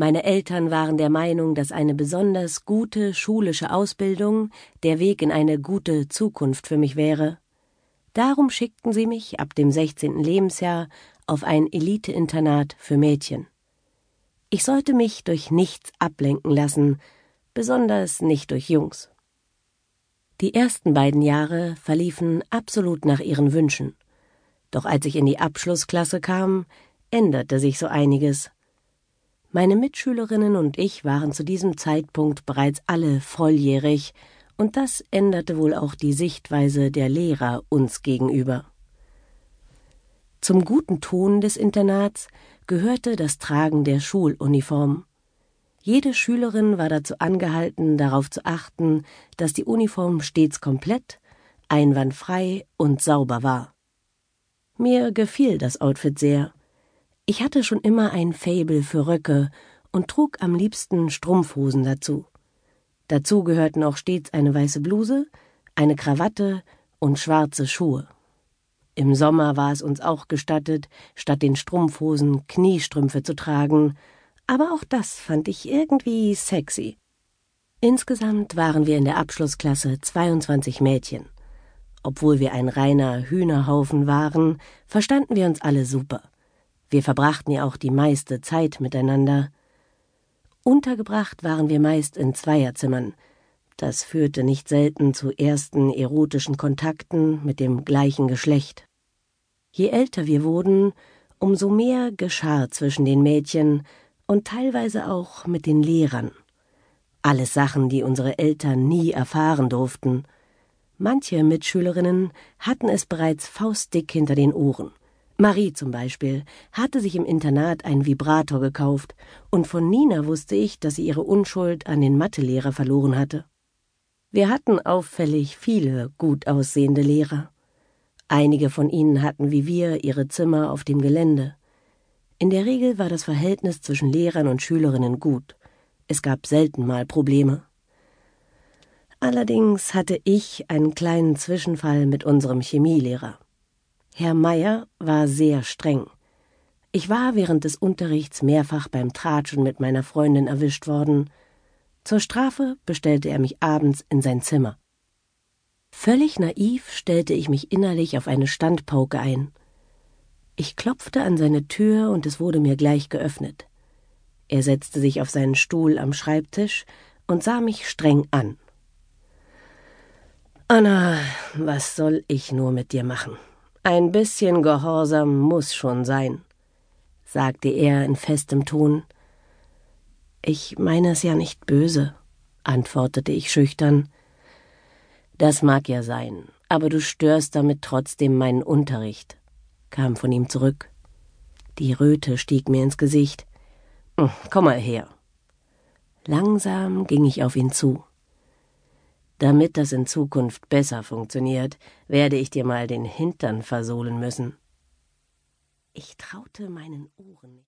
Meine Eltern waren der Meinung, dass eine besonders gute schulische Ausbildung der Weg in eine gute Zukunft für mich wäre. Darum schickten sie mich ab dem 16. Lebensjahr auf ein Eliteinternat für Mädchen. Ich sollte mich durch nichts ablenken lassen, besonders nicht durch Jungs. Die ersten beiden Jahre verliefen absolut nach ihren Wünschen. Doch als ich in die Abschlussklasse kam, änderte sich so einiges. Meine Mitschülerinnen und ich waren zu diesem Zeitpunkt bereits alle volljährig, und das änderte wohl auch die Sichtweise der Lehrer uns gegenüber. Zum guten Ton des Internats gehörte das Tragen der Schuluniform. Jede Schülerin war dazu angehalten, darauf zu achten, dass die Uniform stets komplett, einwandfrei und sauber war. Mir gefiel das Outfit sehr. Ich hatte schon immer ein Faible für Röcke und trug am liebsten Strumpfhosen dazu. Dazu gehörten auch stets eine weiße Bluse, eine Krawatte und schwarze Schuhe. Im Sommer war es uns auch gestattet, statt den Strumpfhosen Kniestrümpfe zu tragen, aber auch das fand ich irgendwie sexy. Insgesamt waren wir in der Abschlussklasse 22 Mädchen. Obwohl wir ein reiner Hühnerhaufen waren, verstanden wir uns alle super. Wir verbrachten ja auch die meiste Zeit miteinander. Untergebracht waren wir meist in Zweierzimmern. Das führte nicht selten zu ersten erotischen Kontakten mit dem gleichen Geschlecht. Je älter wir wurden, umso mehr geschah zwischen den Mädchen und teilweise auch mit den Lehrern. Alles Sachen, die unsere Eltern nie erfahren durften. Manche Mitschülerinnen hatten es bereits faustdick hinter den Ohren. Marie zum Beispiel hatte sich im Internat einen Vibrator gekauft, und von Nina wusste ich, dass sie ihre Unschuld an den Mathelehrer verloren hatte. Wir hatten auffällig viele gut aussehende Lehrer. Einige von ihnen hatten wie wir ihre Zimmer auf dem Gelände. In der Regel war das Verhältnis zwischen Lehrern und Schülerinnen gut. Es gab selten mal Probleme. Allerdings hatte ich einen kleinen Zwischenfall mit unserem Chemielehrer. Herr Meier war sehr streng. Ich war während des Unterrichts mehrfach beim Tratschen mit meiner Freundin erwischt worden. Zur Strafe bestellte er mich abends in sein Zimmer. Völlig naiv stellte ich mich innerlich auf eine Standpauke ein. Ich klopfte an seine Tür und es wurde mir gleich geöffnet. Er setzte sich auf seinen Stuhl am Schreibtisch und sah mich streng an. Anna, was soll ich nur mit dir machen? Ein bisschen Gehorsam muss schon sein, sagte er in festem Ton. Ich meine es ja nicht böse, antwortete ich schüchtern. Das mag ja sein, aber du störst damit trotzdem meinen Unterricht, kam von ihm zurück. Die Röte stieg mir ins Gesicht. Hm, komm mal her. Langsam ging ich auf ihn zu. Damit das in Zukunft besser funktioniert, werde ich dir mal den Hintern versohlen müssen. Ich traute meinen Ohren nicht.